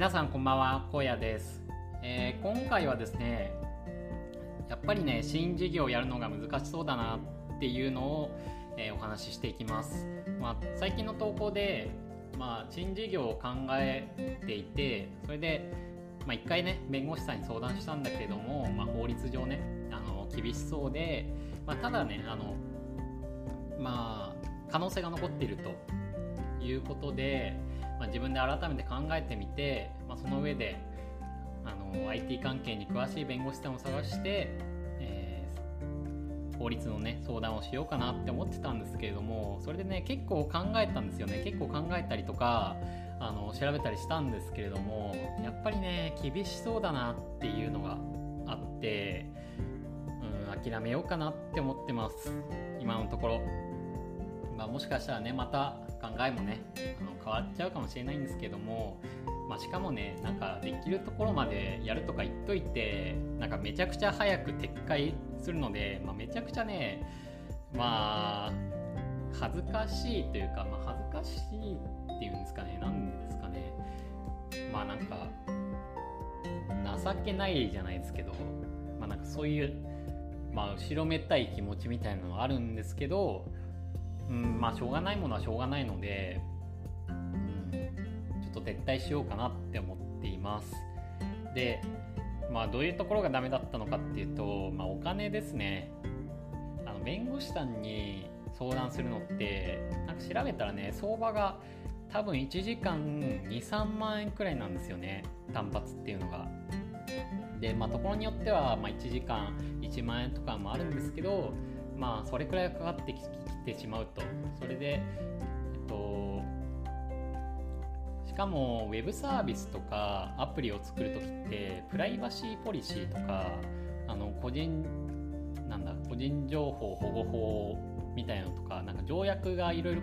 皆さんこんばんは荒野です、えー、今回はですねやっぱりね新事業をやるのが難しそうだなっていうのを、えー、お話ししていきます、まあ、最近の投稿で、まあ、新事業を考えていてそれで、まあ、1回ね弁護士さんに相談したんだけれども、まあ、法律上ねあの厳しそうで、まあ、ただねあのまあ可能性が残っているということで、まあ、自分で改めて考えてみて、まあ、その上であの IT 関係に詳しい弁護士さんを探して、えー、法律のね相談をしようかなって思ってたんですけれどもそれでね結構考えたんですよね結構考えたりとかあの調べたりしたんですけれどもやっぱりね厳しそうだなっていうのがあって、うん、諦めようかなって思ってます今のところ。まあ、もしかしたらねまた考えもねあの変わっちゃうかもしれないんですけども、まあ、しかもねなんかできるところまでやるとか言っといてなんかめちゃくちゃ早く撤回するので、まあ、めちゃくちゃねまあ恥ずかしいというか、まあ、恥ずかしいっていうんですかね何ですかね。まあなんか情けないじゃないですけど、まあ、なんかそういうまあ後ろめたい気持ちみたいなのがあるんですけどうんまあしょうがないものはしょうがないので、うん、ちょっと撤退しようかなって思っています。でまあどういうところがダメだったのかっていうと、まあ、お金ですね。あの弁護士さんに相談するのってなんか調べたらね相場が多分1時間23万円くらいなんですよね。単発っていうのが。でまあところによっては、まあ、1時間1万円とかもあるんですけどまあそれくらいかかってきてしまうと。それで、えっと、しかもウェブサービスとかアプリを作る時ってプライバシーポリシーとかあの個人なんだ個人情報保護法みたいなのとかなんか条約がいろいろ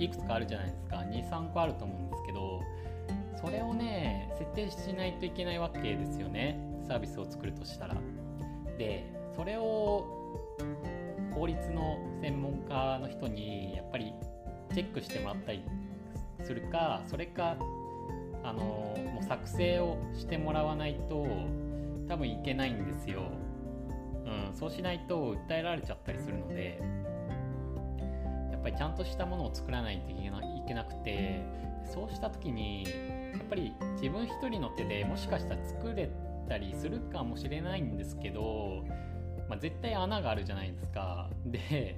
いくつかあるじゃないですか。23個あると思うんですけどそれをね設定しないといけないわけですよね。サービスを作るとしたら。でそれを法律の専門家の人にやっぱりチェックしてもらったりするかそれかあのもう作成をしてもらわないと多分いけないんですよ、うん、そうしないと訴えられちゃったりするのでやっぱりちゃんとしたものを作らないといけなくてそうした時にやっぱり自分一人の手でもしかしたら作れたりするかもしれないんですけどまあ、絶対穴があるじゃないですか。で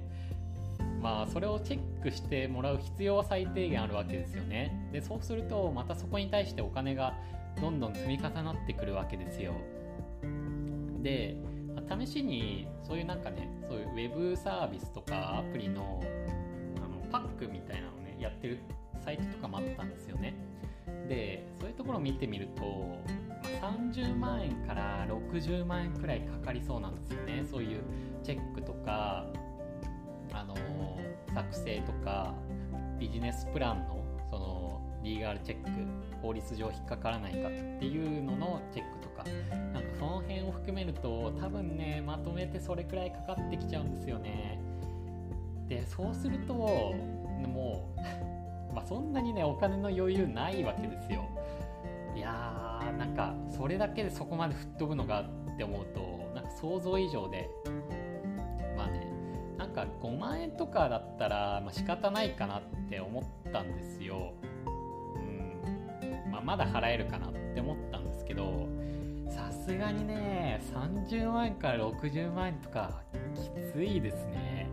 まあそれをチェックしてもらう必要は最低限あるわけですよね。でそうするとまたそこに対してお金がどんどん積み重なってくるわけですよ。で、試しにそういうなんかねそういうウェブサービスとかアプリのあのパックみたいなのねやってるサイトとかもあったんですよね。でそういうところを見てみると30万円から60万円くらいかかりそうなんですよね。そういうチェックとか、あのー、作成とかビジネスプランのそのリーガルチェック法律上引っかからないかっていうののチェックとかなんかその辺を含めると多分ねまとめてそれくらいかかってきちゃうんですよね。でそうするともう まあそんなにねお金の余裕ないわけですよ。いやーなんかそれだけでそこまで吹っ飛ぶのかって思うとなんか想像以上でまあねなんか5万円とかだったら、まあ、仕方ないかなって思ったんですよ、うん。まあ、まだ払えるかなって思ったんですけどさすがにね30万円から60万円とかきついですね、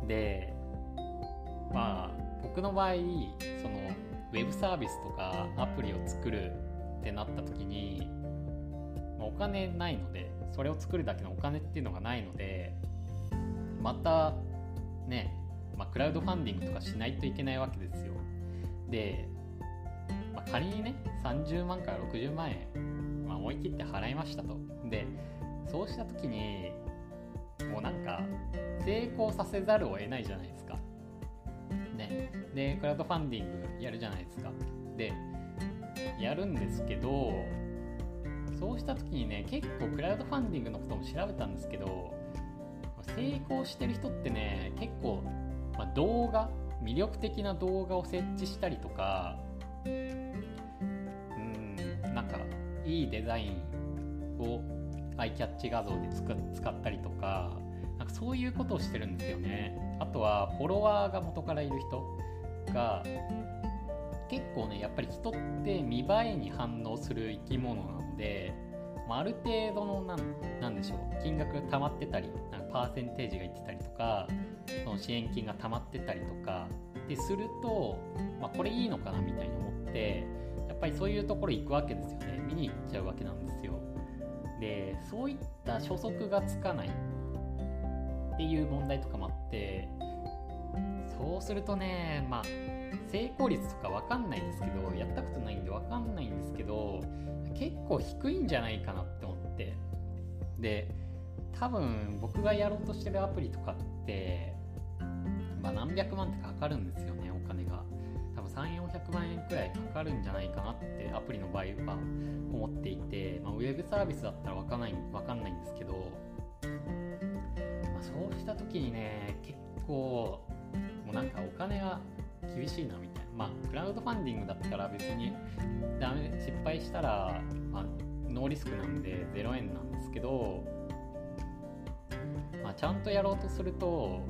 うん、でまあ僕の場合そのウェブサービスとかアプリを作るってなった時に、まあ、お金ないのでそれを作るだけのお金っていうのがないのでまたね、まあ、クラウドファンディングとかしないといけないわけですよ。で、まあ、仮にね30万から60万円、まあ、思い切って払いましたと。でそうした時にもうなんか成功させざるを得ないじゃないですか。でクラウドファンディングやるじゃないですか。でやるんですけどそうした時にね結構クラウドファンディングのことも調べたんですけど成功してる人ってね結構、まあ、動画魅力的な動画を設置したりとかうんなんかいいデザインをアイキャッチ画像で使ったりとかなんかそういうことをしてるんですよね。あとはフォロワーが元からいる人が結構ねやっぱり人って見栄えに反応する生き物なので、まあ、る程度のなんでしょう金額が溜まってたりなんかパーセンテージがいってたりとかその支援金が溜まってたりとかですると、まあ、これいいのかなみたいに思ってやっぱりそういうところ行くわけですよね。見に行っちゃうわけなんですよ。でそういった初速がつかない。っていう問題とかもあってそうするとねまあ成功率とか分かんないんですけどやったことないんで分かんないんですけど結構低いんじゃないかなって思って。で多分僕がやろうとしてるアプリとかってまあ、何百万ってかかるんですよねお金が。多分3400万円くらいかかるんじゃないかなってアプリの場合は思っていて、まあ、ウェブサービスだったら分かんない分かんないんですけど、そうした時にね結構もうなんかお金が厳しいなみたいな。まあクラウドファンディングだったら別にダメ失敗したら、まあ、ノーリスクなんで0円なんですけど、まあ、ちゃんとやろうとすると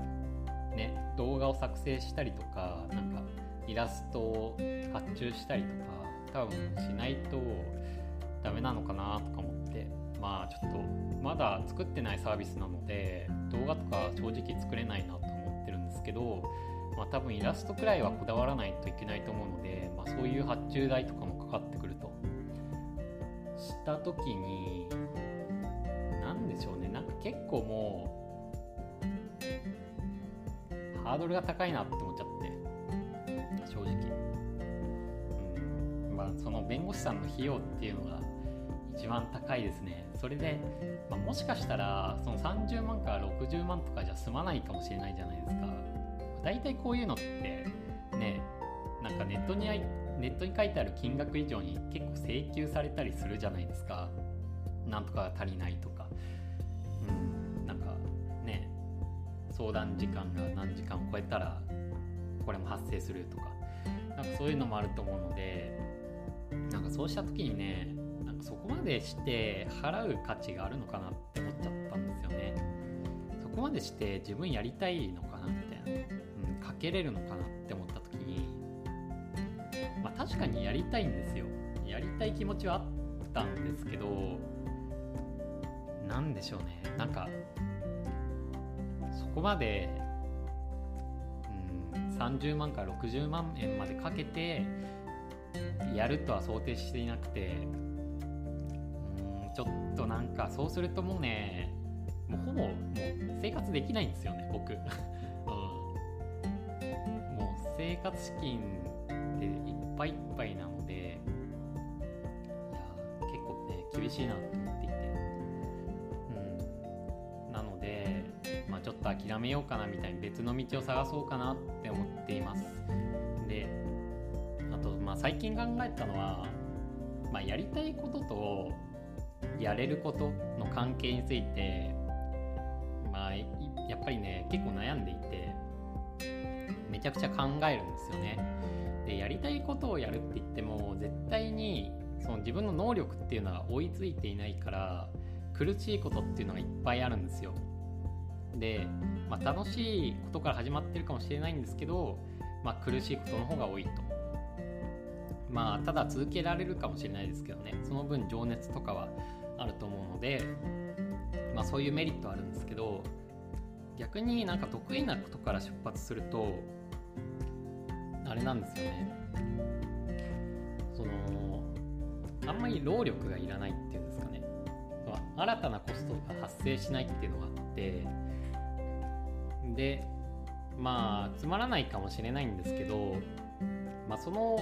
ね動画を作成したりとかなんかイラストを発注したりとか多分しないとダメなのかなとか思ってまあちょっとまだ作ってないサービスなので動画とか正直作れないなと思ってるんですけどまあ多分イラストくらいはこだわらないといけないと思うので、まあ、そういう発注代とかもかかってくると。した時に何でしょうね。なんか結構もうハードルが高いなって思っちゃって。正直。うん。まあその弁護士さんの費用っていうのが一番高いですね。それで、まあ、もしかしたらその30万から60万とかじゃ済まないかもしれないじゃないですか。大体こういうのってねなんかネットにネットに書いてある金額以上に結構請求されたりするじゃないですか。なんとか足りないとか。うん、なんかね相談時間が何時間を超えたらこれも発生するとか。なんかそういうのもあると思うのでなんかそうした時にねそこまでして払う価値があるのかなって思っちゃったんですよね。そこまでして自分やりたいのかなみたいな、うん、かけれるのかなって思った時にまあ確かにやりたいんですよ。やりたい気持ちはあったんですけど何でしょうね。なんかそこまで、うん、30万から60万円までかけてやるとは想定していなくてちょっとなんかそうするともうねもうほぼもう生活できないんですよね僕、うん、もう生活資金でいっぱいいっぱいなのでいや結構ね厳しいなと思っていて。うん。なのでまあちょっと諦めようかなみたいに別の道を探そうかなって思っています。であとまあ最近考えたのは、まあ、やりたいこととやれることの関係についてまあやっぱりね結構悩んでいてめちゃくちゃ考えるんですよね。でやりたいことをやるって言っても絶対にその自分の能力っていうのは追いついていないから苦しいことっていうのがいっぱいあるんですよ。で、まあ、楽しいことから始まってるかもしれないんですけど、まあ、苦しいことの方が多いと。まあ、ただ続けられるかもしれないですけどね、その分情熱とかはで、まあ、そういうメリットあるんですけど、逆になんか得意なことから出発すると、あれなんですよね。その、あんまり労力がいらないっていうんですかね。新たなコストが発生しないっていうのがあって、でまあつまらないかもしれないんですけど、まあ、その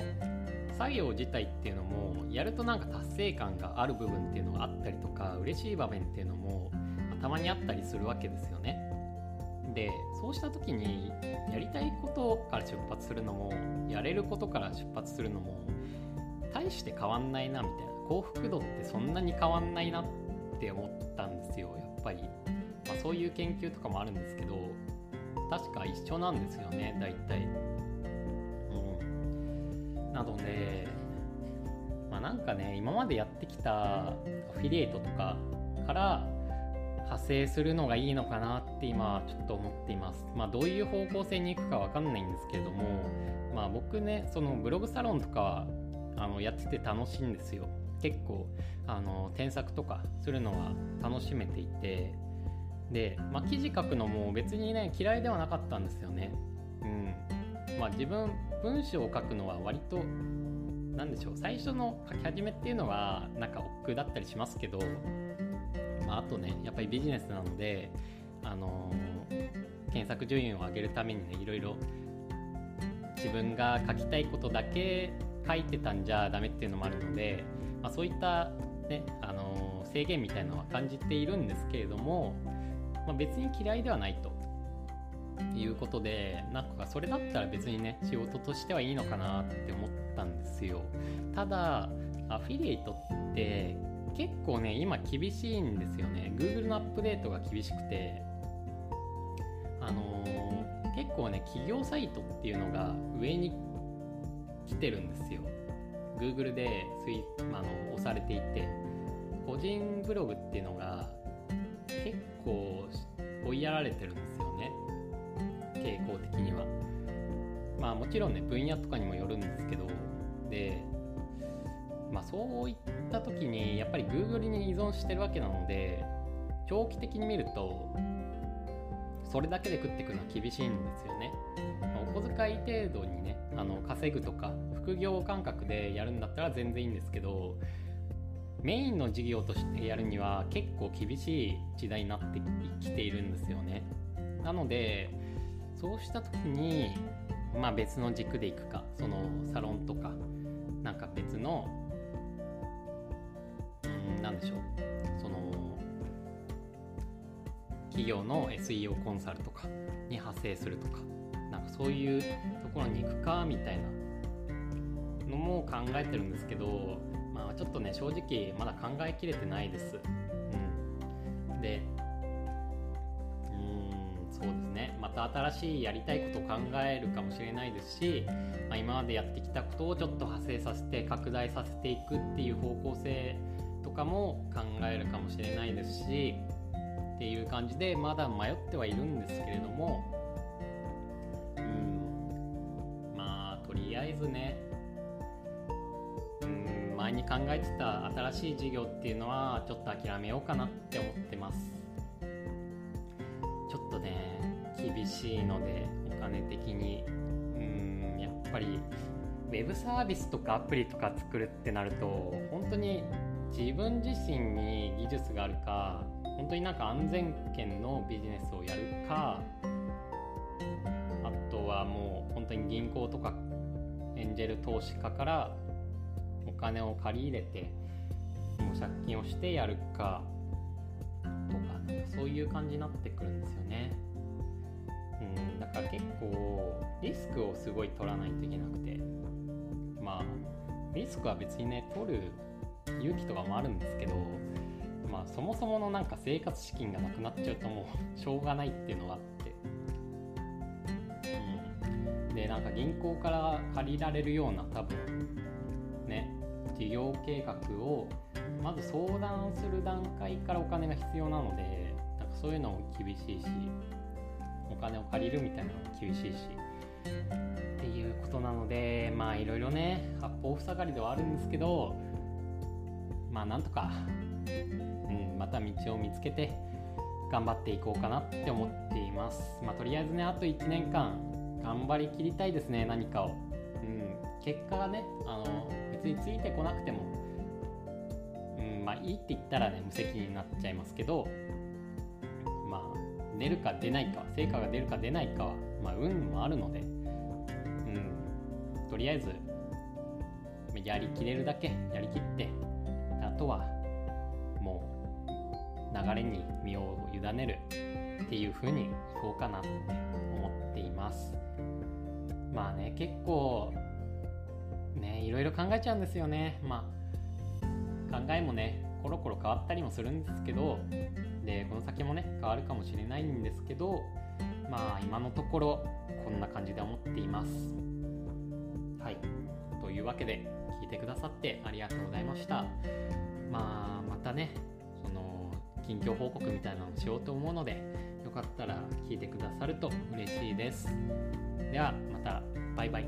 作業自体っていうのもやるとなんか達成感がある部分っていうのがあったりとか嬉しい場面っていうのも、たまにあったりするわけですよね。でそうした時にやりたいことから出発するのもやれることから出発するのも大して変わんないなみたいな幸福度ってそんなに変わんないなって思ったんですよやっぱり、まあ、そういう研究とかもあるんですけど確か一緒なんですよね大体。うん、なので、なんかね今までやってきたアフィリエイトとかから派生するのがいいのかなって今ちょっと思っています。まあどういう方向性に行くかわかんないんですけれども、まあ僕ね、そのブログサロンとかはあのやってて楽しいんですよ。結構あの添削とかするのは楽しめていて、で、まあ記事書くのも別にね嫌いではなかったんですよね。うん。まあ自分文章を書くのは割と何でしょう。最初の書き始めっていうのはなんか億劫だったりしますけどまあ、あとねやっぱりビジネスなので、あのー、検索順位を上げるためにねいろいろ自分が書きたいことだけ書いてたんじゃダメっていうのもあるので、まあ、そういった、ねあのー、制限みたいなのは感じているんですけれども、まあ、別に嫌いではないと。いうことでなんかそれだったら別にね仕事としてはいいのかなって思ったんですですよ。ただアフィリエイトって結構ね今厳しいんですよね。Google のアップデートが厳しくて。あのー、結構ね企業サイトっていうのが上に来てるんですよ。Google でスイあの押されていて。個人ブログっていうのが結構追いやられてるんですよね。傾向的には。まあもちろんね分野とかにもよった時にやっぱり Google に依存してるわけなので長期的に見るとそれだけで食っていくのは厳しいんですよね。お小遣い程度にねあの稼ぐとか副業感覚でやるんだったら全然いいんですけどメインの事業としてやるには結構厳しい時代になってきているんですよね。なのでそうした時にまあ別の軸でいくかそのサロンとかなんか別の何でしょう。その企業の SEO コンサルとかに派生するとかなんかそういうところに行くかみたいなのも考えてるんですけどまあちょっとね正直まだ考えきれてないです。うん、でうんそうですね。また新しいやりたいことを考えるかもしれないですし、まあ、今までやってきたことをちょっと派生させて拡大させていくっていう方向性とかも考えるかもしれないですしっていう感じでまだ迷ってはいるんですけれどもうんまあとりあえずねうん前に考えてた新しい事業っていうのはちょっと諦めようかなって思ってます。ちょっとね厳しいのでお金的にうんやっぱりウェブサービスとかアプリとか作るってなると本当に自分自身に技術があるか本当になんか安全圏のビジネスをやるかあとはもう本当に銀行とかエンジェル投資家からお金を借り入れてもう借金をしてやるかとかそういう感じになってくるんですよね。うん、だから結構リスクをすごい取らないといけなくてまあリスクは別にね取る勇気とかもあるんですけど、まあ、そもそものなんか生活資金がなくなっちゃうともう しょうがないっていうのがあって、うん、でなんか銀行から借りられるような多分ね事業計画をまず相談する段階からお金が必要なのでなんかそういうのも厳しいしお金を借りるみたいなのも厳しいしっていうことなのでまあいろいろね八方塞がりではあるんですけどまあなんとか、うん、また道を見つけて頑張っていこうかなって思っています。まあ、とりあえずね、あと1年間頑張りきりたいですね、何かを。うん、結果がね、あの別についてこなくても、うん、まあいいって言ったらね、無責任になっちゃいますけど、まあ、出るか出ないか、成果が出るか出ないかは、まあ、運もあるので、うん、とりあえず、やりきれるだけやりきって、とはもう流れに身を委ねるっていう風にいこうかなって思っています。まあね結構ねいろいろ考えちゃうんですよね。まあ考えもねコロコロ変わったりもするんですけどでこの先もね変わるかもしれないんですけどまあ今のところこんな感じで思っています。はい。というわけで聞いてくださってありがとうございました。まあまたねその近況報告みたいなのをしようと思うのでよかったら聞いてくださると嬉しいです。ではまたバイバイ。